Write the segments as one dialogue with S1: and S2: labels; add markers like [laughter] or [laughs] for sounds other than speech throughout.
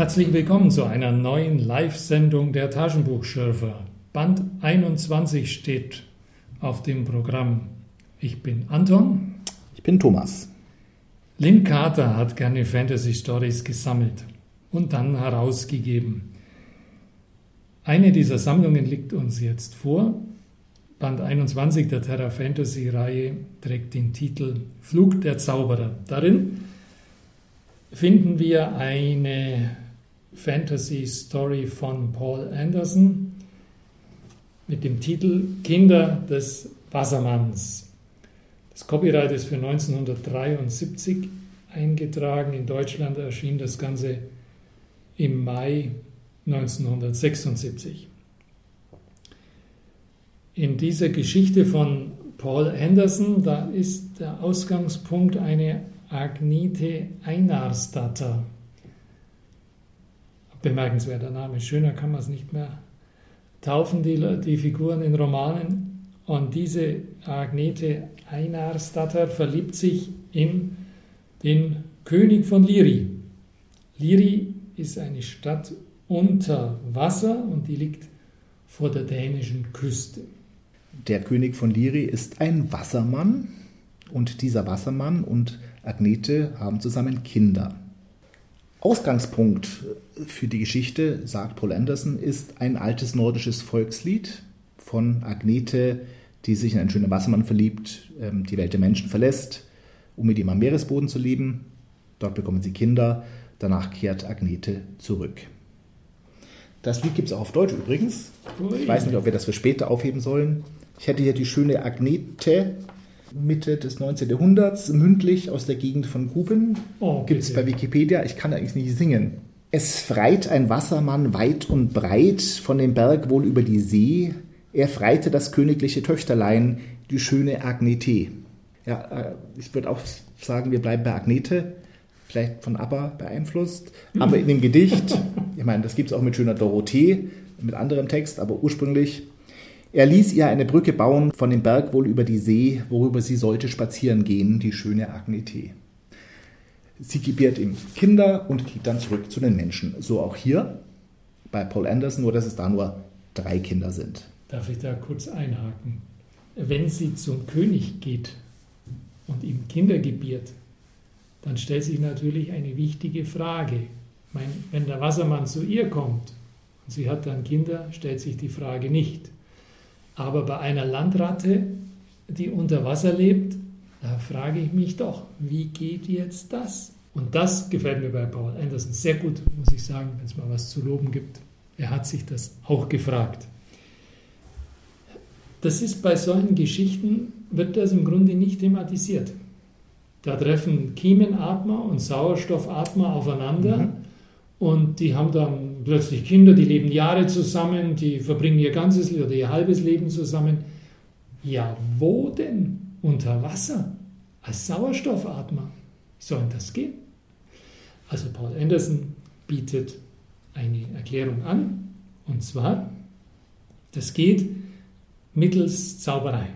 S1: Herzlich willkommen zu einer neuen Live-Sendung der Taschenbuchschürfer. Band 21 steht auf dem Programm. Ich bin Anton.
S2: Ich bin Thomas.
S1: Lynn Carter hat gerne Fantasy Stories gesammelt und dann herausgegeben. Eine dieser Sammlungen liegt uns jetzt vor. Band 21 der Terra Fantasy Reihe trägt den Titel Flug der Zauberer. Darin finden wir eine Fantasy Story von Paul Anderson mit dem Titel Kinder des Wassermanns. Das Copyright ist für 1973 eingetragen. In Deutschland erschien das Ganze im Mai 1976. In dieser Geschichte von Paul Anderson, da ist der Ausgangspunkt eine Agnete Einarstatter. Bemerkenswerter Name, schöner kann man es nicht mehr taufen, die, die Figuren in Romanen. Und diese Agnete Einarstatter verliebt sich in den König von Liri. Liri ist eine Stadt unter Wasser und die liegt vor der dänischen Küste.
S2: Der König von Liri ist ein Wassermann und dieser Wassermann und Agnete haben zusammen Kinder. Ausgangspunkt für die Geschichte, sagt Paul Anderson, ist ein altes nordisches Volkslied von Agnete, die sich in einen schönen Wassermann verliebt, ähm, die Welt der Menschen verlässt, um mit ihm am Meeresboden zu leben. Dort bekommen sie Kinder, danach kehrt Agnete zurück. Das Lied gibt es auch auf Deutsch übrigens. Ich weiß nicht, ob wir das für später aufheben sollen. Ich hätte hier die schöne Agnete Mitte des 19. Jahrhunderts, mündlich aus der Gegend von Guben. Oh, Gibt es bei Wikipedia. Ich kann eigentlich nicht singen. Es freit ein Wassermann weit und breit von dem Berg wohl über die See. Er freite das königliche Töchterlein, die schöne Agnete. Ja, äh, ich würde auch sagen, wir bleiben bei Agnete. Vielleicht von ABBA beeinflusst. Aber in dem Gedicht, ich meine, das gibt es auch mit schöner Dorothee, mit anderem Text, aber ursprünglich er ließ ihr eine Brücke bauen von dem Berg wohl über die See, worüber sie sollte spazieren gehen, die schöne Agnete. Sie gebiert ihm Kinder und geht dann zurück zu den Menschen. So auch hier bei Paul Anderson, nur dass es da nur drei Kinder sind.
S1: Darf ich da kurz einhaken? Wenn sie zum König geht und ihm Kinder gebiert, dann stellt sich natürlich eine wichtige Frage. Meine, wenn der Wassermann zu ihr kommt und sie hat dann Kinder, stellt sich die Frage nicht. Aber bei einer Landratte, die unter Wasser lebt, da frage ich mich doch, wie geht jetzt das? Und das gefällt mir bei Paul Anderson sehr gut, muss ich sagen, wenn es mal was zu loben gibt. Er hat sich das auch gefragt. Das ist bei solchen Geschichten, wird das im Grunde nicht thematisiert. Da treffen Kiemenatmer und Sauerstoffatmer aufeinander mhm. und die haben dann plötzlich Kinder, die leben Jahre zusammen, die verbringen ihr ganzes oder ihr halbes Leben zusammen. Ja, wo denn? Unter Wasser? Als Sauerstoffatmer? Wie soll das gehen? Also Paul Anderson bietet eine Erklärung an, und zwar, das geht mittels Zauberei.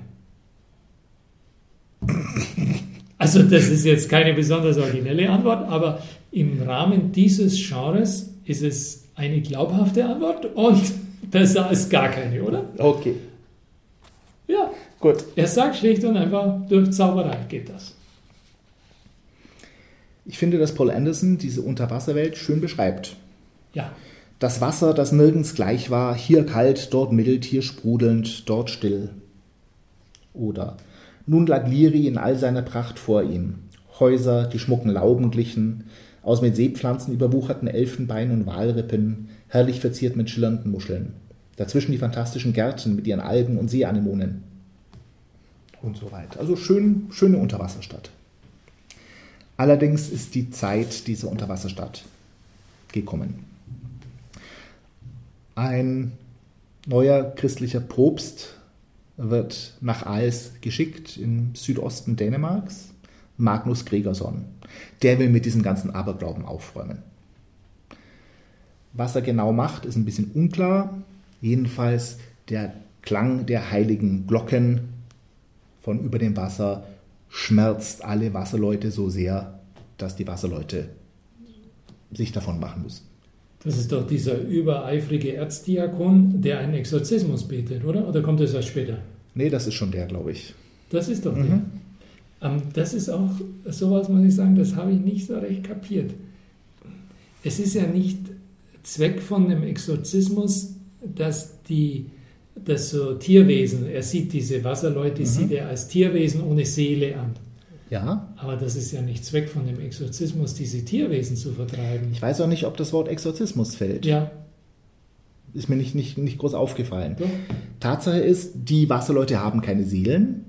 S1: Also das ist jetzt keine besonders originelle Antwort, aber im Rahmen dieses Genres ist es eine glaubhafte Antwort und [laughs] das ist gar keine, oder?
S2: Okay.
S1: Ja. Gut. Er sagt schlicht und einfach, durch Zauberei geht das.
S2: Ich finde, dass Paul Anderson diese Unterwasserwelt schön beschreibt.
S1: Ja.
S2: Das Wasser, das nirgends gleich war, hier kalt, dort mild, hier sprudelnd, dort still. Oder nun lag Liri in all seiner Pracht vor ihm. Häuser, die schmucken Lauben glichen, aus mit Seepflanzen überwucherten Elfenbein und Walrippen, herrlich verziert mit schillernden Muscheln. Dazwischen die fantastischen Gärten mit ihren Algen und Seeanemonen. Und so weiter. Also schön, schöne Unterwasserstadt. Allerdings ist die Zeit dieser Unterwasserstadt gekommen. Ein neuer christlicher Propst wird nach Aals geschickt im Südosten Dänemarks Magnus Gregerson. Der will mit diesem ganzen Aberglauben aufräumen. Was er genau macht, ist ein bisschen unklar. Jedenfalls der Klang der heiligen Glocken von über dem Wasser schmerzt alle Wasserleute so sehr, dass die Wasserleute sich davon machen müssen.
S1: Das ist doch dieser übereifrige Erzdiakon, der einen Exorzismus betet, oder? Oder kommt das erst später?
S2: Nee, das ist schon der, glaube ich.
S1: Das ist doch
S2: Mhm.
S1: der. Ähm, das ist auch sowas, muss ich sagen, das habe ich nicht so recht kapiert. Es ist ja nicht Zweck von dem Exorzismus, dass die dass so Tierwesen, er sieht diese Wasserleute,
S2: Mhm.
S1: sieht er als Tierwesen ohne Seele an.
S2: Ja,
S1: Aber das ist ja nicht Zweck von dem Exorzismus, diese Tierwesen zu vertreiben.
S2: ich weiß auch nicht, ob das Wort Exorzismus fällt.
S1: Ja,
S2: Ist mir nicht, nicht, nicht groß aufgefallen.
S1: doch.
S2: Tatsache ist, die Wasserleute haben keine Seelen,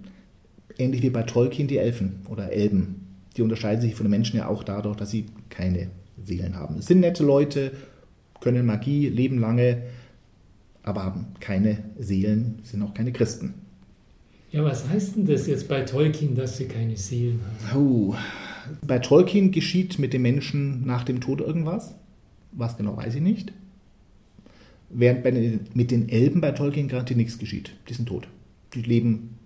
S2: ähnlich wie bei Tolkien die Elfen oder Elben. Die unterscheiden sich von den Menschen ja auch dadurch, dass sie keine Seelen haben. Es sind nette Leute, können Magie, leben lange, aber haben keine Seelen, sind auch keine Christen.
S1: Ja, was heißt denn das jetzt bei Tolkien, dass sie keine Seelen haben?
S2: Oh. Bei Tolkien geschieht mit den Menschen nach dem Tod irgendwas. Was genau weiß ich nicht. Während bei mit den Elben bei Tolkien gerade nichts geschieht. Die sind tot. Die leben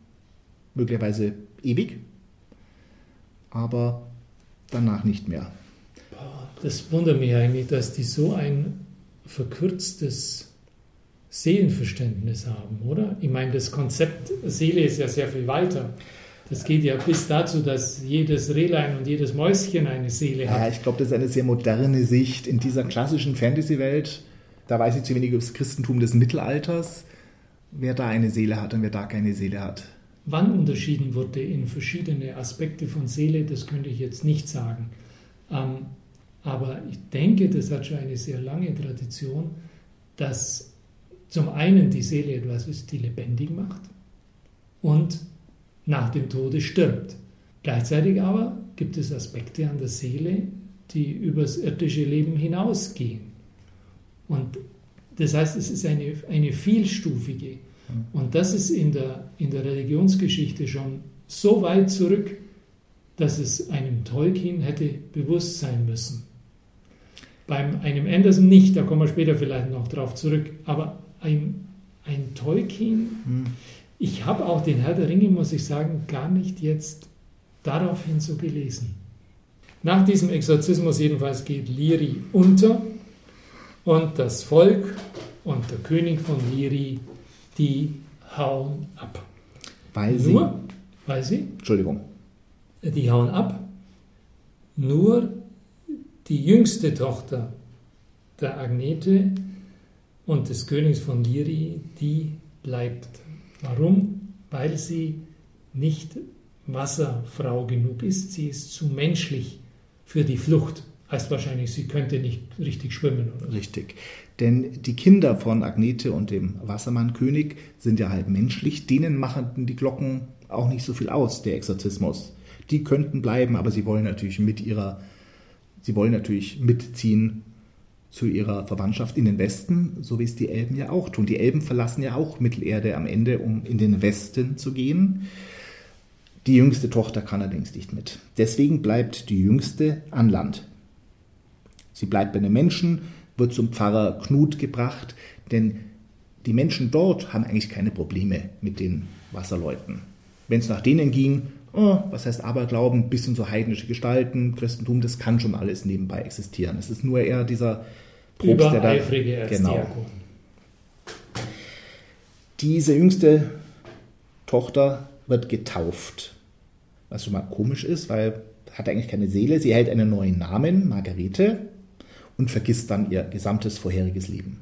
S2: möglicherweise ewig, aber danach nicht mehr.
S1: Das wundert mich eigentlich, dass die so ein verkürztes Seelenverständnis haben, oder? Ich meine, das Konzept Seele ist ja sehr viel weiter. Das geht ja bis dazu, dass jedes Rehlein und jedes Mäuschen eine Seele
S2: Ja,
S1: hat.
S2: ich glaube, das ist eine sehr moderne Sicht in dieser klassischen Fantasy-Welt. Da weiß ich zu wenig über das Christentum des Mittelalters, wer da eine Seele hat und wer da keine Seele hat.
S1: Wann unterschieden wurde in verschiedene Aspekte von Seele, das könnte ich jetzt nicht sagen. Ähm, aber ich denke, das hat schon eine sehr lange Tradition, dass zum einen die Seele etwas ist, die lebendig macht und nach dem Tode stirbt. Gleichzeitig aber gibt es Aspekte an der Seele, die übers irdische Leben hinausgehen. Und das heißt, es ist eine, eine vielstufige. Und das ist in der, in der Religionsgeschichte schon so weit zurück, dass es einem Tolkien hätte bewusst sein müssen. Beim einem Anderson nicht, da kommen wir später vielleicht noch drauf zurück, aber ein, ein Tolkien,
S2: Hm.
S1: ich habe auch den Herr der Ringe, muss ich sagen, gar nicht jetzt daraufhin so gelesen. Nach diesem Exorzismus jedenfalls geht Liri unter und das Volk und der König von Liri, die hauen ab.
S2: Weil sie.
S1: Nur, weil sie,
S2: Entschuldigung.
S1: die hauen ab, nur die jüngste Tochter der Agnete und des Königs von Liri, die bleibt. Warum? Weil sie nicht Wasserfrau genug ist. Sie ist zu menschlich für die Flucht. Heißt wahrscheinlich, sie könnte nicht richtig schwimmen. Oder?
S2: Richtig. Denn die Kinder von Agnete und dem Wassermannkönig sind ja halb menschlich. Denen machen die Glocken auch nicht so viel aus, der Exorzismus. Die könnten bleiben, aber sie wollen natürlich mit ihrer, sie wollen natürlich mitziehen zu ihrer Verwandtschaft in den Westen, so wie es die Elben ja auch tun. Die Elben verlassen ja auch Mittelerde am Ende, um in den Westen zu gehen. Die jüngste Tochter kann allerdings nicht mit. Deswegen bleibt die jüngste an Land. Sie bleibt bei den Menschen, wird zum Pfarrer Knut gebracht, denn die Menschen dort haben eigentlich keine Probleme mit den Wasserleuten. Wenn es nach denen ging, oh, was heißt Aberglauben, bisschen so heidnische Gestalten, Christentum, das kann schon alles nebenbei existieren. Es ist nur eher dieser Propst, der da, genau, diese jüngste Tochter wird getauft. Was schon mal komisch ist, weil hat eigentlich keine Seele. Sie erhält einen neuen Namen, Margarete, und vergisst dann ihr gesamtes vorheriges Leben.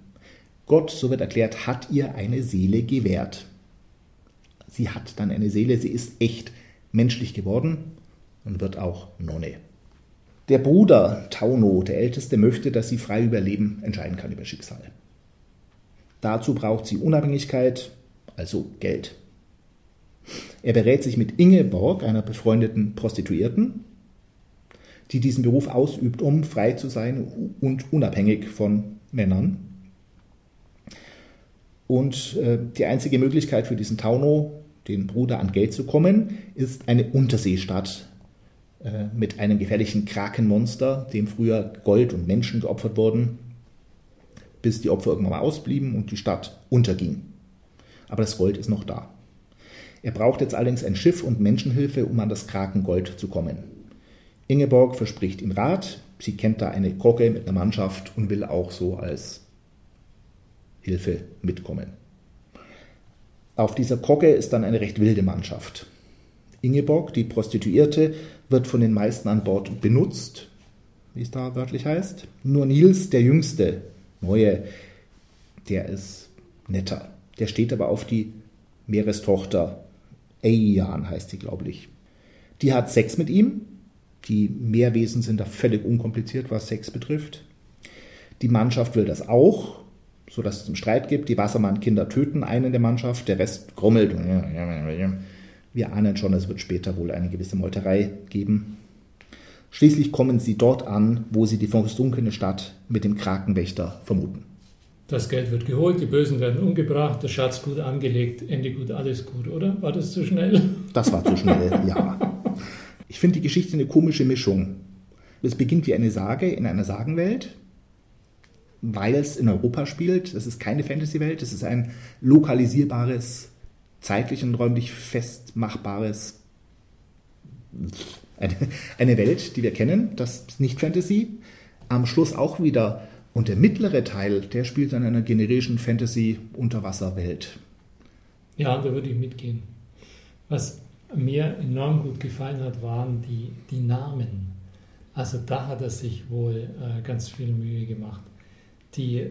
S2: Gott, so wird erklärt, hat ihr eine Seele gewährt. Sie hat dann eine Seele, sie ist echt menschlich geworden und wird auch Nonne. Der Bruder Tauno, der Älteste, möchte, dass sie frei über Leben entscheiden kann über Schicksal. Dazu braucht sie Unabhängigkeit, also Geld. Er berät sich mit Ingeborg, einer befreundeten Prostituierten, die diesen Beruf ausübt, um frei zu sein und unabhängig von Männern. Und äh, die einzige Möglichkeit für diesen Tauno, den Bruder an Geld zu kommen, ist eine Unterseestadt äh, mit einem gefährlichen Krakenmonster, dem früher Gold und Menschen geopfert wurden, bis die Opfer irgendwann mal ausblieben und die Stadt unterging. Aber das Gold ist noch da. Er braucht jetzt allerdings ein Schiff und Menschenhilfe, um an das Krakengold zu kommen. Ingeborg verspricht ihm Rat, sie kennt da eine Kogge mit einer Mannschaft und will auch so als Hilfe mitkommen. Auf dieser Kogge ist dann eine recht wilde Mannschaft. Ingeborg, die Prostituierte, wird von den meisten an Bord benutzt, wie es da wörtlich heißt. Nur Nils, der Jüngste, Neue, der ist netter. Der steht aber auf die Meerestochter. Eian heißt sie, glaube ich. Die hat Sex mit ihm. Die Meerwesen sind da völlig unkompliziert, was Sex betrifft. Die Mannschaft will das auch, sodass es einen Streit gibt. Die Wassermann-Kinder töten einen der Mannschaft, der Rest grummelt. Wir ahnen schon, es wird später wohl eine gewisse Meuterei geben. Schließlich kommen sie dort an, wo sie die versunkene Stadt mit dem Krakenwächter vermuten.
S1: Das Geld wird geholt, die Bösen werden umgebracht, der Schatz gut angelegt, Ende gut, alles gut, oder? War das zu schnell?
S2: Das war zu schnell, ja. Ich finde die Geschichte eine komische Mischung. Es beginnt wie eine Sage in einer Sagenwelt, weil es in Europa spielt. Es ist keine Fantasy-Welt, es ist ein lokalisierbares, zeitlich und räumlich festmachbares, eine, eine Welt, die wir kennen. Das ist nicht Fantasy. Am Schluss auch wieder. Und der mittlere Teil, der spielt dann in einer generischen Fantasy-Unterwasserwelt.
S1: Ja, da würde ich mitgehen. Was mir enorm gut gefallen hat, waren die, die Namen. Also da hat er sich wohl äh, ganz viel Mühe gemacht. Die,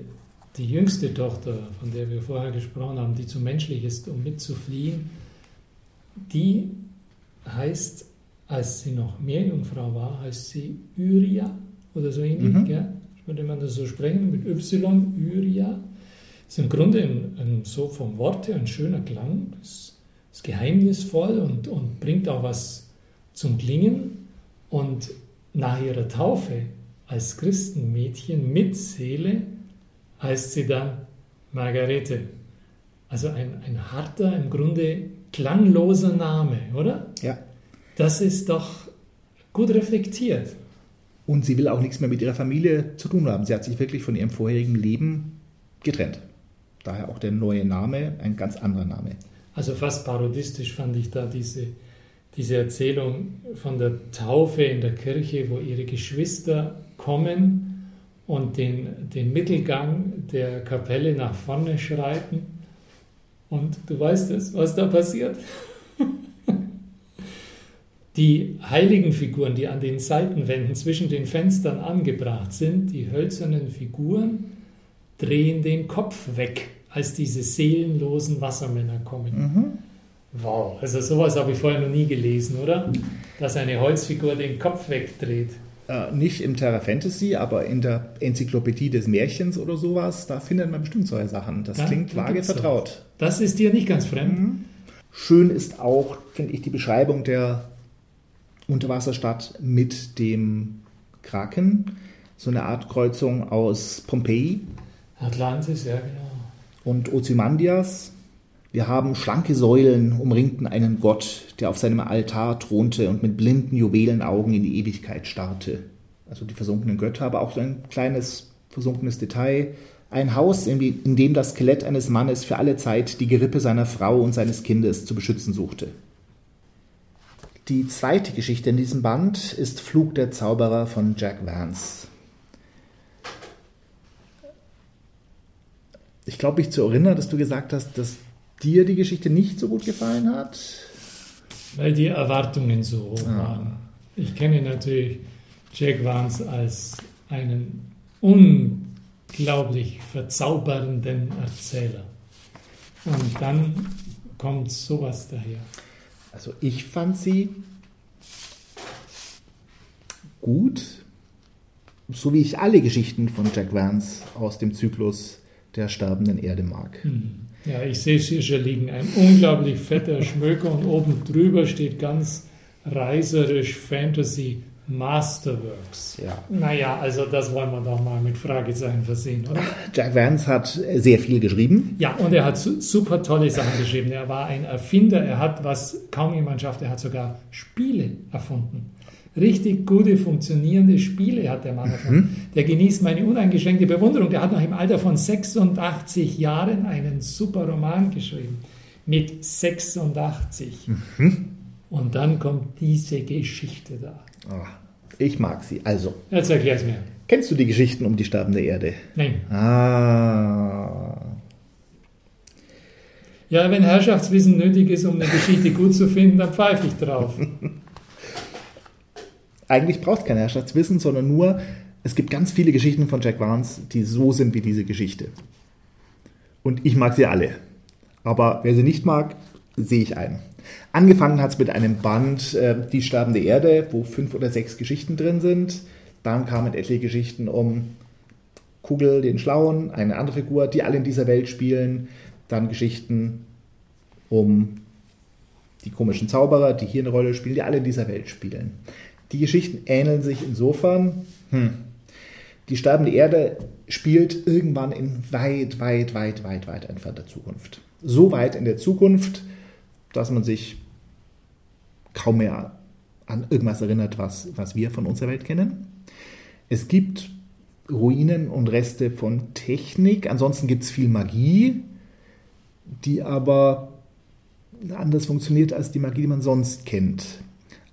S1: die jüngste Tochter, von der wir vorher gesprochen haben, die zu menschlich ist, um mitzufliehen, die heißt, als sie noch Meerjungfrau war, heißt sie Uria oder so ähnlich, mhm. ja? würde man das so sprechen, mit Y, Uria. Ist im Grunde ein, ein, so vom Wort her ein schöner Klang. Das ist geheimnisvoll und, und bringt auch was zum Klingen. Und nach ihrer Taufe als Christenmädchen mit Seele heißt sie dann Margarete. Also ein, ein harter, im Grunde klangloser Name, oder?
S2: Ja.
S1: Das ist doch gut reflektiert.
S2: Und sie will auch nichts mehr mit ihrer Familie zu tun haben. Sie hat sich wirklich von ihrem vorherigen Leben getrennt. Daher auch der neue Name, ein ganz anderer Name.
S1: Also fast parodistisch fand ich da diese, diese Erzählung von der Taufe in der Kirche, wo ihre Geschwister kommen und den, den Mittelgang der Kapelle nach vorne schreiten. Und du weißt es, was da passiert? [laughs] Die heiligen Figuren, die an den Seitenwänden zwischen den Fenstern angebracht sind, die hölzernen Figuren, drehen den Kopf weg als diese seelenlosen Wassermänner kommen. Mhm. Wow, also sowas habe ich vorher noch nie gelesen, oder? Dass eine Holzfigur den Kopf wegdreht.
S2: Äh, nicht im Terra Fantasy, aber in der Enzyklopädie des Märchens oder sowas, da findet man bestimmt solche Sachen. Das ja, klingt vage vertraut.
S1: Das ist dir nicht ganz fremd. Mhm.
S2: Schön ist auch, finde ich, die Beschreibung der Unterwasserstadt mit dem Kraken. So eine Art Kreuzung aus Pompeji.
S1: Atlantis, ja, genau
S2: und Ozymandias. Wir haben schlanke Säulen umringten einen Gott, der auf seinem Altar thronte und mit blinden Juwelenaugen in die Ewigkeit starrte. Also die versunkenen Götter, aber auch so ein kleines versunkenes Detail. Ein Haus, in dem das Skelett eines Mannes für alle Zeit die Gerippe seiner Frau und seines Kindes zu beschützen suchte. Die zweite Geschichte in diesem Band ist Flug der Zauberer von Jack Vance. ich glaube, mich zu erinnern, dass du gesagt hast, dass dir die Geschichte nicht so gut gefallen hat.
S1: Weil die Erwartungen so hoch ah. waren. Ich kenne natürlich Jack Vance als einen unglaublich verzaubernden Erzähler. Und dann kommt sowas daher.
S2: Also ich fand sie gut, so wie ich alle Geschichten von Jack Vance aus dem Zyklus der sterbenden Erde mag. Hm.
S1: Ja, ich sehe es hier schon liegen. Ein unglaublich fetter Schmöker und oben drüber steht ganz reiserisch Fantasy Masterworks. Ja. Naja, also das wollen wir doch mal mit Fragezeichen versehen, oder?
S2: Jack Vance hat sehr viel geschrieben.
S1: Ja, und er hat super tolle Sachen geschrieben. Er war ein Erfinder, er hat, was kaum jemand schafft, er hat sogar Spiele erfunden richtig gute, funktionierende Spiele hat der Mann davon. Mhm. Der genießt meine uneingeschränkte Bewunderung. Der hat noch im Alter von 86 Jahren einen super Roman geschrieben. Mit 86. Mhm. Und dann kommt diese Geschichte da.
S2: Oh, Ich mag sie. Also,
S1: Jetzt erklär's mir.
S2: kennst du die Geschichten um die sterbende Erde?
S1: Nein.
S2: Ah.
S1: Ja, wenn Herrschaftswissen nötig ist, um eine Geschichte gut zu finden, dann pfeife ich drauf. [laughs]
S2: Eigentlich braucht es kein Herrschaftswissen, sondern nur, es gibt ganz viele Geschichten von Jack Vance, die so sind wie diese Geschichte. Und ich mag sie alle. Aber wer sie nicht mag, sehe ich ein. Angefangen hat es mit einem Band äh, Die sterbende Erde, wo fünf oder sechs Geschichten drin sind. Dann kamen etliche Geschichten um Kugel, den Schlauen, eine andere Figur, die alle in dieser Welt spielen. Dann Geschichten um die komischen Zauberer, die hier eine Rolle spielen, die alle in dieser Welt spielen. Die Geschichten ähneln sich insofern, hm, die sterbende Erde spielt irgendwann in weit, weit, weit, weit, weit entfernter Zukunft. So weit in der Zukunft, dass man sich kaum mehr an irgendwas erinnert, was, was wir von unserer Welt kennen. Es gibt Ruinen und Reste von Technik, ansonsten gibt es viel Magie, die aber anders funktioniert als die Magie, die man sonst kennt.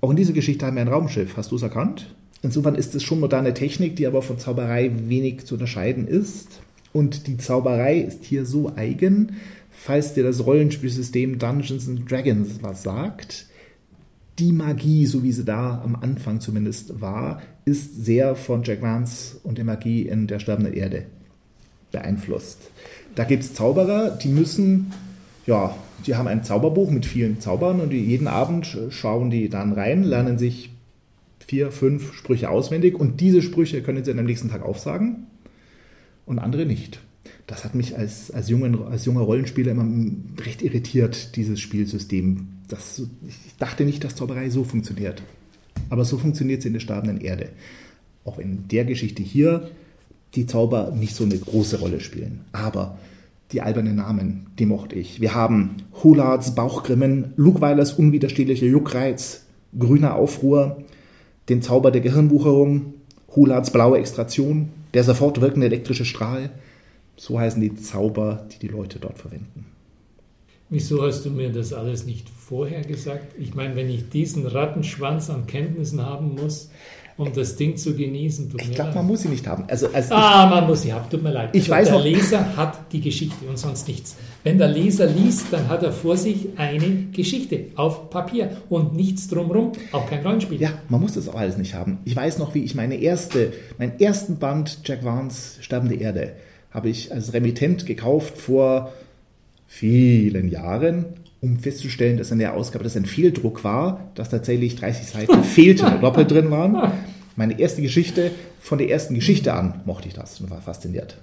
S2: Auch in dieser Geschichte haben wir ein Raumschiff. Hast du es erkannt? Insofern ist es schon moderne Technik, die aber von Zauberei wenig zu unterscheiden ist. Und die Zauberei ist hier so eigen, falls dir das Rollenspielsystem Dungeons and Dragons was sagt. Die Magie, so wie sie da am Anfang zumindest war, ist sehr von Jack Vance und der Magie in der sterbenden Erde beeinflusst. Da gibt es Zauberer, die müssen, ja, die haben ein Zauberbuch mit vielen Zaubern und jeden Abend schauen die dann rein, lernen sich vier, fünf Sprüche auswendig und diese Sprüche können sie am nächsten Tag aufsagen und andere nicht. Das hat mich als, als, jungen, als junger Rollenspieler immer recht irritiert, dieses Spielsystem. Das, ich dachte nicht, dass Zauberei so funktioniert. Aber so funktioniert sie in der sterbenden Erde. Auch in der Geschichte hier die Zauber nicht so eine große Rolle spielen. Aber die albernen Namen, die mochte ich. Wir haben Hulards Bauchgrimmen, Lugweilers unwiderstehlicher Juckreiz, grüner Aufruhr, den Zauber der Gehirnwucherung, Hulards blaue Extraktion, der sofort wirkende elektrische Strahl. So heißen die Zauber, die die Leute dort verwenden.
S1: Wieso hast du mir das alles nicht vorher gesagt? Ich meine, wenn ich diesen Rattenschwanz an Kenntnissen haben muss, um das Ding zu genießen,
S2: tut ich glaube, man muss sie nicht haben. Also,
S1: also ah, man muss sie haben, tut mir leid.
S2: Ich also weiß
S1: der
S2: noch,
S1: Leser hat die Geschichte und sonst nichts. Wenn der Leser liest, dann hat er vor sich eine Geschichte auf Papier und nichts drumherum, auch kein Rollenspiel.
S2: Ja, man muss das auch alles nicht haben. Ich weiß noch, wie ich meine erste, meinen ersten Band Jack Vance Sterbende Erde habe ich als Remittent gekauft vor vielen Jahren, um festzustellen, dass in der Ausgabe das ein Fehldruck war, dass tatsächlich 30 Seiten [laughs] fehlten [laughs] doppelt drin waren. Meine erste Geschichte, von der ersten Geschichte an mochte ich das und war fasziniert.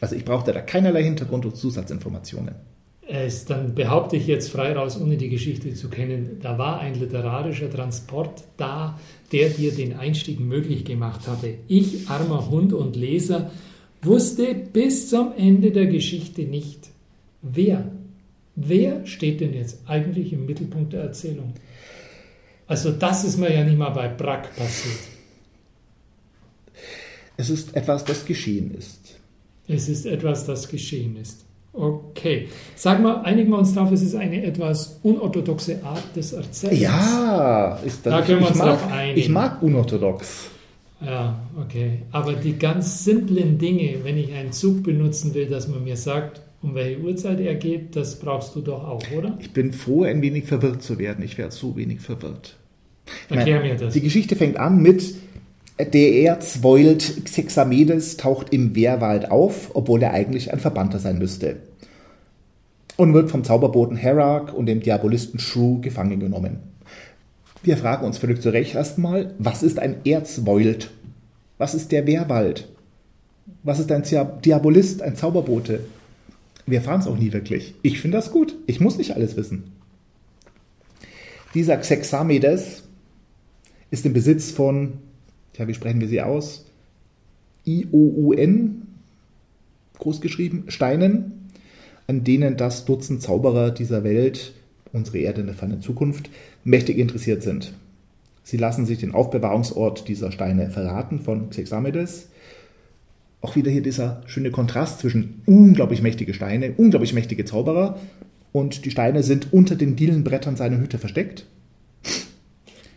S2: Also ich brauchte da keinerlei Hintergrund- und Zusatzinformationen.
S1: Es, dann behaupte ich jetzt frei raus, ohne die Geschichte zu kennen, da war ein literarischer Transport da, der dir den Einstieg möglich gemacht hatte. Ich, armer Hund und Leser, wusste bis zum Ende der Geschichte nicht, wer, wer steht denn jetzt eigentlich im Mittelpunkt der Erzählung? Also das ist mir ja nicht mal bei Brack passiert.
S2: Es ist etwas, das geschehen ist.
S1: Es ist etwas, das geschehen ist. Okay. Sagen wir, einigen wir uns darauf, es ist eine etwas unorthodoxe Art des Erzählens.
S2: Ja, ist das,
S1: da können wir uns
S2: mag,
S1: darauf einigen.
S2: Ich mag unorthodox.
S1: Ja, okay. Aber die ganz simplen Dinge, wenn ich einen Zug benutzen will, dass man mir sagt, um welche Uhrzeit er geht, das brauchst du doch auch, oder?
S2: Ich bin froh, ein wenig verwirrt zu werden. Ich werde so wenig verwirrt.
S1: Erklär mir das.
S2: Die Geschichte fängt an mit der Erzwold Xexamedes taucht im Wehrwald auf, obwohl er eigentlich ein Verbannter sein müsste. Und wird vom Zauberboten Herak und dem Diabolisten Shrew gefangen genommen. Wir fragen uns völlig zu Recht erstmal, was ist ein Erzwold? Was ist der Wehrwald? Was ist ein Diabolist, ein Zauberbote? Wir erfahren es auch nie wirklich. Ich finde das gut. Ich muss nicht alles wissen. Dieser Xexamedes ist im Besitz von, ja, wie sprechen wir sie aus? I-O-U-N, großgeschrieben, Steinen, an denen das Dutzend Zauberer dieser Welt, unsere Erde in der fernen Zukunft, mächtig interessiert sind. Sie lassen sich den Aufbewahrungsort dieser Steine verraten von Xexamedes. Auch wieder hier dieser schöne Kontrast zwischen unglaublich mächtige Steine, unglaublich mächtige Zauberer und die Steine sind unter den Dielenbrettern seiner Hütte versteckt.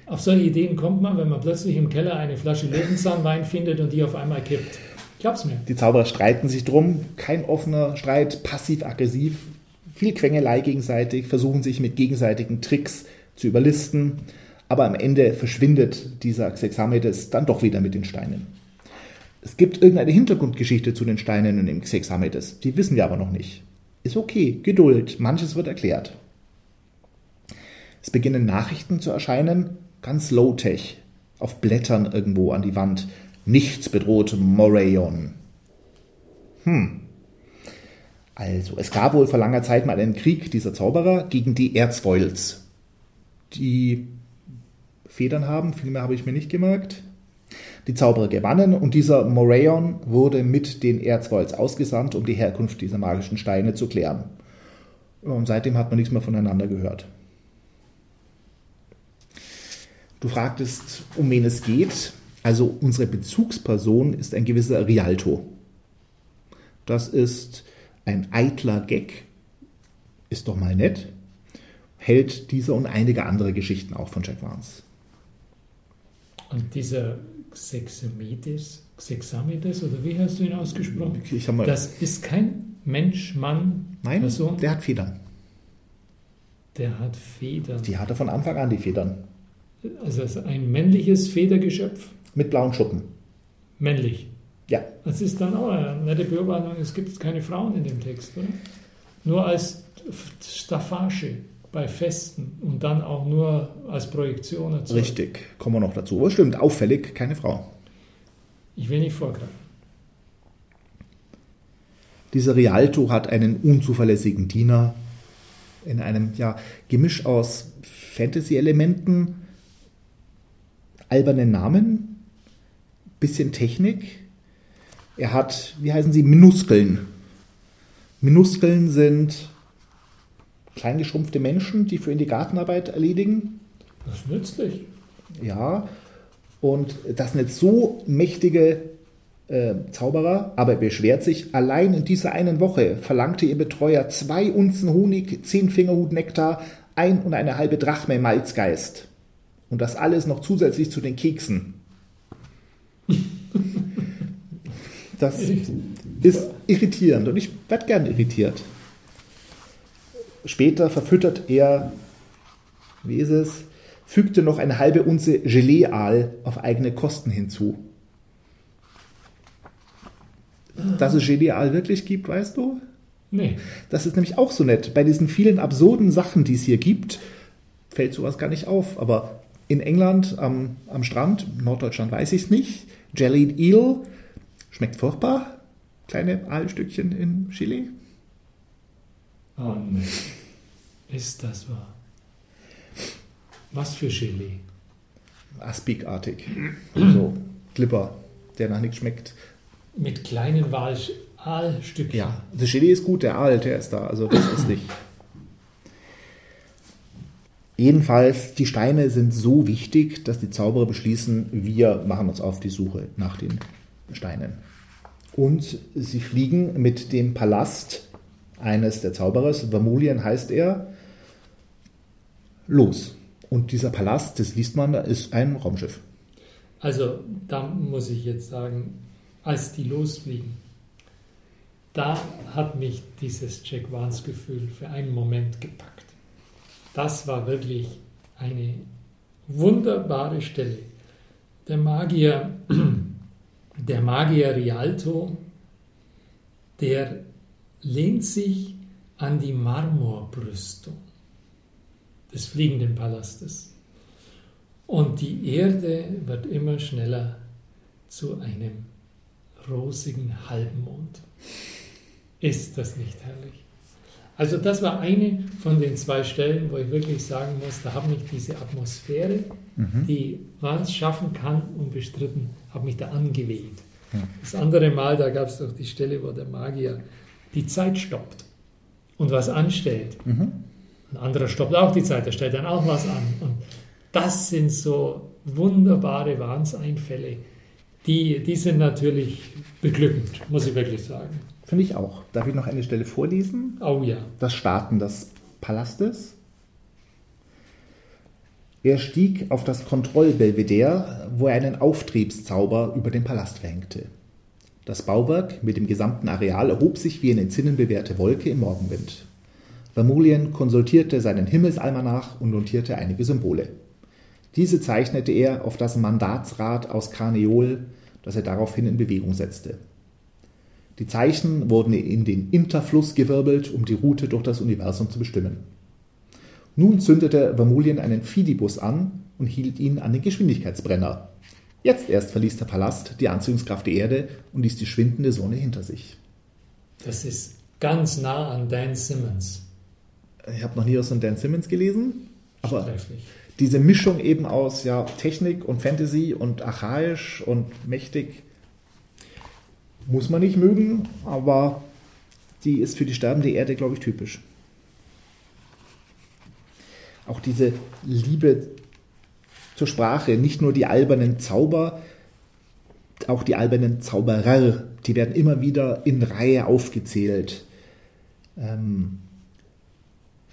S1: Auf solche Ideen kommt man, wenn man plötzlich im Keller eine Flasche Löwenzahnwein findet und die auf einmal kippt. Glaub's mir.
S2: Die Zauberer streiten sich drum, kein offener Streit, passiv-aggressiv, viel Quengelei gegenseitig, versuchen sich mit gegenseitigen Tricks zu überlisten, aber am Ende verschwindet dieser Xexametes dann doch wieder mit den Steinen. Es gibt irgendeine Hintergrundgeschichte zu den Steinen und dem Xexametes, die wissen wir aber noch nicht. Ist okay, Geduld, manches wird erklärt. Es beginnen Nachrichten zu erscheinen, ganz low-tech, auf Blättern irgendwo an die Wand. Nichts bedroht Morayon. Hm. Also, es gab wohl vor langer Zeit mal einen Krieg dieser Zauberer gegen die Erzfoils, die Federn haben, viel mehr habe ich mir nicht gemerkt. Die Zauberer gewannen und dieser Morayon wurde mit den Erzfoils ausgesandt, um die Herkunft dieser magischen Steine zu klären. Und seitdem hat man nichts mehr voneinander gehört. Du fragtest, um wen es geht. Also unsere Bezugsperson ist ein gewisser Rialto. Das ist ein eitler Gag. Ist doch mal nett. Hält diese und einige andere Geschichten auch von Jack Vance.
S1: Und dieser Xexametes, Xexametes, oder wie hast du ihn ausgesprochen?
S2: Ich mal
S1: das ist kein Mensch, Mann,
S2: Nein, Person? der hat Federn.
S1: Der hat Federn.
S2: Die hatte von Anfang an die Federn.
S1: Also ein männliches Federgeschöpf?
S2: Mit blauen Schuppen.
S1: Männlich?
S2: Ja.
S1: Das ist dann auch eine nette Beobachtung. Es gibt keine Frauen in dem Text, oder? Nur als Staffage bei Festen und dann auch nur als Projektion
S2: erzeugt. Richtig, kommen wir noch dazu. Aber stimmt, auffällig, keine Frau.
S1: Ich will nicht vorgreifen.
S2: Dieser Rialto hat einen unzuverlässigen Diener in einem ja, Gemisch aus Fantasy-Elementen, albernen Namen, bisschen Technik. Er hat, wie heißen sie, Minuskeln. Minuskeln sind kleingeschrumpfte Menschen, die für ihn die Gartenarbeit erledigen.
S1: Das ist nützlich.
S2: Ja, und das sind jetzt so mächtige äh, Zauberer, aber er beschwert sich, allein in dieser einen Woche verlangte ihr Betreuer zwei Unzen Honig, zehn Fingerhut Nektar, ein und eine halbe Drachme Malzgeist. Und das alles noch zusätzlich zu den Keksen. [laughs] Das ist irritierend und ich werde gern irritiert. Später verfüttert er, wie ist es, fügte noch eine halbe Unze Gelee-Aal auf eigene Kosten hinzu. Dass es Gelee-Aal wirklich gibt, weißt du?
S1: Nee.
S2: Das ist nämlich auch so nett. Bei diesen vielen absurden Sachen, die es hier gibt, fällt sowas gar nicht auf. Aber in England am, am Strand, Norddeutschland weiß ich es nicht, Jellied Eel, schmeckt furchtbar. Kleine Aalstückchen in Chili.
S1: Nee. Ist das wahr? Was für Chili?
S2: Aspikartig. [clears throat] so, Clipper, der nach nichts schmeckt.
S1: Mit kleinen Aalstückchen.
S2: Ja, der Chili ist gut, der Aal, der ist da. Also das ist nicht. Jedenfalls, die Steine sind so wichtig, dass die Zauberer beschließen, wir machen uns auf die Suche nach den Steinen. Und sie fliegen mit dem Palast eines der Zauberers, Vermulien heißt er, los. Und dieser Palast, das liest man, da ist ein Raumschiff.
S1: Also da muss ich jetzt sagen, als die losfliegen, da hat mich dieses Jack Vance Gefühl für einen Moment gepackt. Das war wirklich eine wunderbare Stelle. Der Magier, [clears throat] der Magier Rialto, der lehnt sich an die Marmorbrüstung des fliegenden Palastes. Und die Erde wird immer schneller zu einem rosigen Halbmond. Ist das nicht herrlich? Also das war eine von den zwei Stellen, wo ich wirklich sagen muss, da hat mich diese Atmosphäre, mhm. die man schaffen kann, unbestritten, hat mich da angeweht. Ja. Das andere Mal, da gab es doch die Stelle, wo der Magier die Zeit stoppt und was anstellt. Mhm. Ein anderer stoppt auch die Zeit, der stellt dann auch was an. Und das sind so wunderbare Wahnsinnseinfälle. Die, die sind natürlich beglückend, muss ich wirklich sagen.
S2: Finde ich auch. Darf ich noch eine Stelle vorlesen?
S1: Oh ja.
S2: Das Starten des Palastes. Er stieg auf das Kontrollbelvedere, wo er einen Auftriebszauber über den Palast verhängte. Das Bauwerk mit dem gesamten Areal erhob sich wie eine zinnenbewehrte Wolke im Morgenwind. Vermulien konsultierte seinen Himmelsalmanach und notierte einige Symbole. Diese zeichnete er auf das Mandatsrad aus Karneol, das er daraufhin in Bewegung setzte. Die Zeichen wurden in den Interfluss gewirbelt, um die Route durch das Universum zu bestimmen. Nun zündete Vermulien einen Fidibus an und hielt ihn an den Geschwindigkeitsbrenner. Jetzt erst verließ der Palast die Anziehungskraft der Erde und ließ die schwindende Sonne hinter sich.
S1: Das ist ganz nah an Dan Simmons.
S2: Ich habe noch nie was von Dan Simmons gelesen, aber diese Mischung eben aus ja, Technik und Fantasy und archaisch und mächtig muss man nicht mögen, aber die ist für die sterbende Erde, glaube ich, typisch. Auch diese Liebe zur Sprache, nicht nur die albernen Zauber, auch die albernen Zauberer, die werden immer wieder in Reihe aufgezählt. Ähm,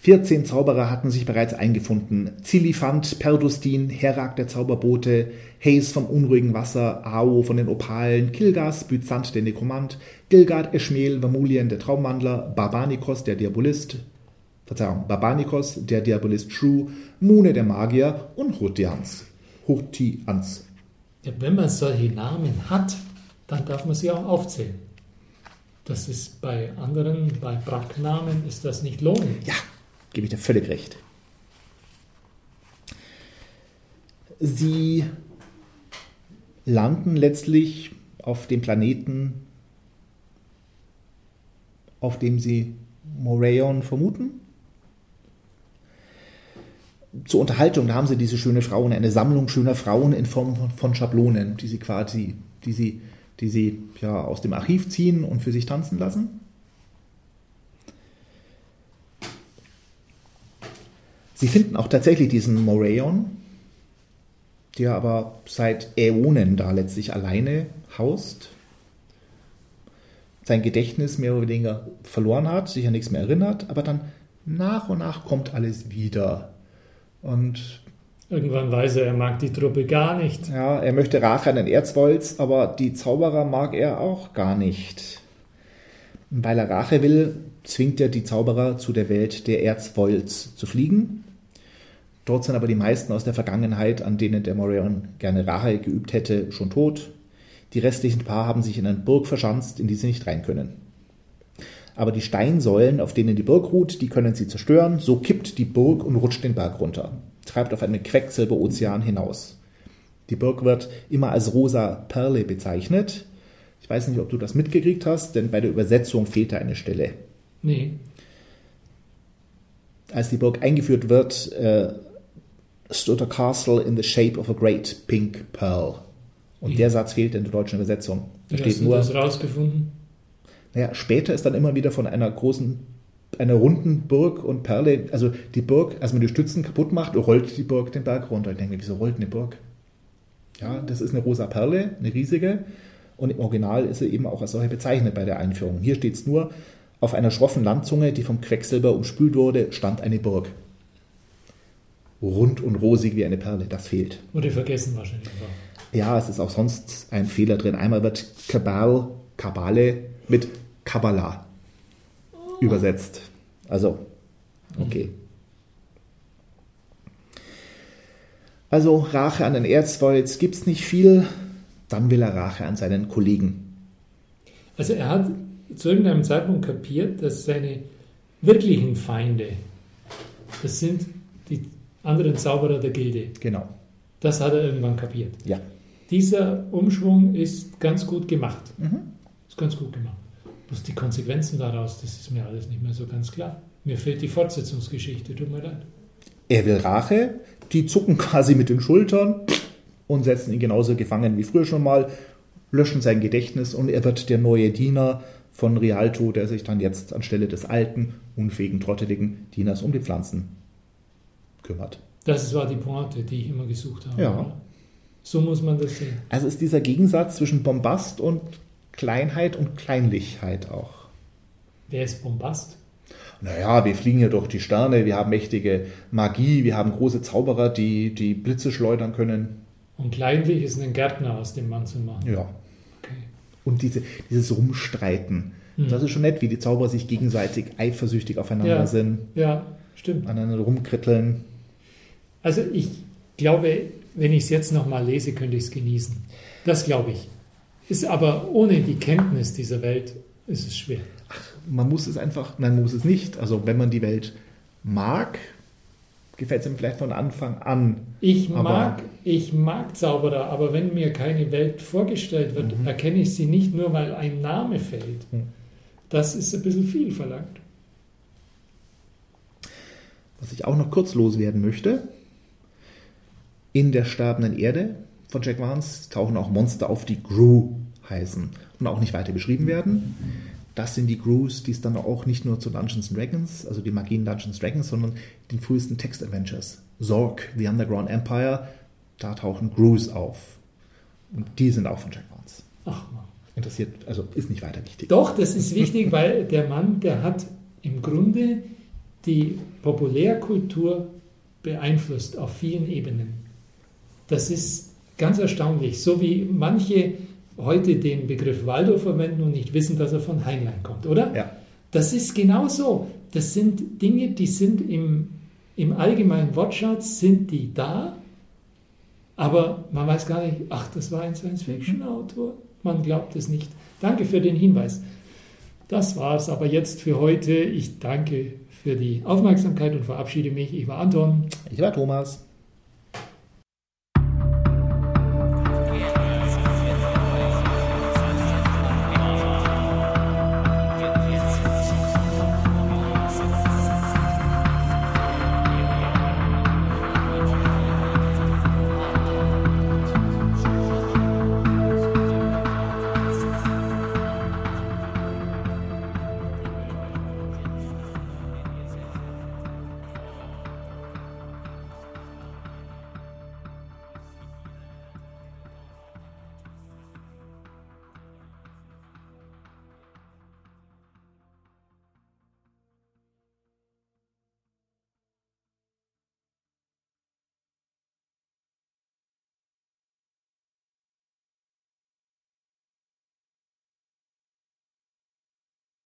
S2: 14 Zauberer hatten sich bereits eingefunden. Zilifant, Perdustin, Herak der Zauberbote, Hayes vom unruhigen Wasser, Ao von den Opalen, Kilgas, Byzant der Nekromant, Gilgard, Eschmel, Vermulien der Traumwandler, Barbanikos der Diabolist, Verzeihung, Barbanikos der Diabolist True, Mune der Magier und Hurtians. Hurtians.
S1: Ja, wenn man solche Namen hat, dann darf man sie auch aufzählen. Das ist bei anderen, bei Bracknamen ist das nicht lohnend.
S2: Ja, Gebe ich dir völlig recht. Sie landen letztlich auf dem Planeten, auf dem sie Moraeon vermuten. Zur Unterhaltung, da haben sie diese schöne Frauen, eine Sammlung schöner Frauen in Form von, von Schablonen, die sie quasi, die sie, die sie ja aus dem Archiv ziehen und für sich tanzen lassen. Sie finden auch tatsächlich diesen Moraeon, der aber seit Äonen da letztlich alleine haust, sein Gedächtnis mehr oder weniger verloren hat, sich an nichts mehr erinnert, aber dann nach und nach kommt alles wieder. Und
S1: Irgendwann weiß er, er mag die Truppe gar nicht.
S2: Ja, er möchte Rache an den Erzwolz, aber die Zauberer mag er auch gar nicht. weil er Rache will, zwingt er die Zauberer zu der Welt der Erzwolz zu fliegen Dort sind aber die meisten aus der Vergangenheit, an denen der Morion gerne Rache geübt hätte, schon tot. Die restlichen paar haben sich in eine Burg verschanzt, in die sie nicht rein können. Aber die Steinsäulen, auf denen die Burg ruht, die können sie zerstören. So kippt die Burg und rutscht den Berg runter, treibt auf einen Quecksilberozean hinaus. Die Burg wird immer als rosa Perle bezeichnet. Ich weiß nicht, ob du das mitgekriegt hast, denn bei der Übersetzung fehlt da eine Stelle.
S1: Nee.
S2: Als die Burg eingeführt wird, äh, stood a castle in the shape of a great pink pearl. Und der Satz fehlt in der deutschen Übersetzung.
S1: Da Wie steht hast du nur, das rausgefunden?
S2: Naja, später ist dann immer wieder von einer großen, einer runden Burg und Perle, also die Burg, als man die Stützen kaputt macht, rollt die Burg den Berg runter. Ich denke mir, wieso rollt eine Burg? Ja, das ist eine rosa Perle, eine riesige. Und im Original ist sie eben auch als solche bezeichnet bei der Einführung. Hier steht es nur, auf einer schroffen Landzunge, die vom Quecksilber umspült wurde, stand eine Burg rund und rosig wie eine Perle. Das fehlt.
S1: Wurde vergessen wahrscheinlich.
S2: Ja, es ist auch sonst ein Fehler drin. Einmal wird Kabal, Kabale mit Kabbalah oh. übersetzt. Also, okay. Also Rache an den Erzwolz gibt es nicht viel, dann will er Rache an seinen Kollegen.
S1: Also er hat zu irgendeinem Zeitpunkt kapiert, dass seine wirklichen Feinde, das sind die anderen Zauberer der Gilde.
S2: Genau.
S1: Das hat er irgendwann kapiert.
S2: Ja.
S1: Dieser Umschwung ist ganz gut gemacht. Mhm. Ganz gut gemacht. Bloß die Konsequenzen daraus, das ist mir alles nicht mehr so ganz klar. Mir fehlt die Fortsetzungsgeschichte, tut mir leid.
S2: Er will Rache, die zucken [laughs] quasi mit den Schultern und setzen ihn genauso gefangen wie früher schon mal, löschen sein Gedächtnis und er wird der neue Diener von Rialto, der sich dann jetzt anstelle des alten, unfähigen, trotteligen Dieners um die Pflanzen kümmert.
S1: Das war die Pointe, die ich immer gesucht habe.
S2: Ja.
S1: So muss man das sehen.
S2: Also ist dieser Gegensatz zwischen Bombast und Kleinheit und Kleinlichkeit auch.
S1: Wer ist Bombast?
S2: Naja, wir fliegen hier durch die Sterne, wir haben mächtige Magie, wir haben große Zauberer, die, die Blitze schleudern können.
S1: Und kleinlich ist ein Gärtner aus dem Mann zu machen.
S2: Ja.
S1: Okay.
S2: Und diese, dieses Rumstreiten,
S1: Hm.
S2: das ist schon nett, wie die Zauberer sich gegenseitig eifersüchtig aufeinander
S1: Ja.
S2: sind,
S1: Ja, stimmt.
S2: aneinander rumkritteln.
S1: Also ich glaube, wenn ich es jetzt nochmal lese, könnte ich es genießen. Das glaube ich. Ist aber ohne die Kenntnis dieser Welt ist es schwer.
S2: Man muss es einfach, nein, man muss es nicht. Also wenn man die Welt mag, gefällt es einem vielleicht von Anfang an.
S1: Ich mag, ich mag Zauberer, aber wenn mir keine Welt vorgestellt wird,
S2: Mhm.
S1: erkenne ich sie nicht nur, weil ein Name fällt.
S2: Mhm.
S1: Das ist ein bisschen viel verlangt.
S2: Was ich auch noch kurz loswerden möchte, in der sterbenden Erde von Jack Vance tauchen auch Monster auf, die Gru heißen und auch nicht weiter beschrieben werden. Das sind die Grus, die es dann auch nicht nur zu Dungeons and Dragons, also die Magien Dungeons and Dragons, sondern den frühesten Text-Adventures. Zork, The Underground Empire, da tauchen Grus auf. Und die sind auch von Jack Vance.
S1: Ach man.
S2: Interessiert, also ist nicht weiter wichtig.
S1: Doch, das ist wichtig, weil der Mann, der hat im Grunde die Populärkultur beeinflusst auf vielen Ebenen. Das ist ganz erstaunlich, so wie manche heute den Begriff Waldo verwenden und nicht wissen, dass er von Heinlein kommt, oder?
S2: Ja.
S1: Das ist genau so. Das sind Dinge, die sind im, im allgemeinen Wortschatz, sind die da, aber man weiß gar nicht, ach, das war ein Science-Fiction-Autor. Man glaubt es nicht. Danke für den Hinweis. Das war es aber jetzt für heute. Ich danke für die Aufmerksamkeit und verabschiede mich. Ich war Anton.
S2: Ich war Thomas.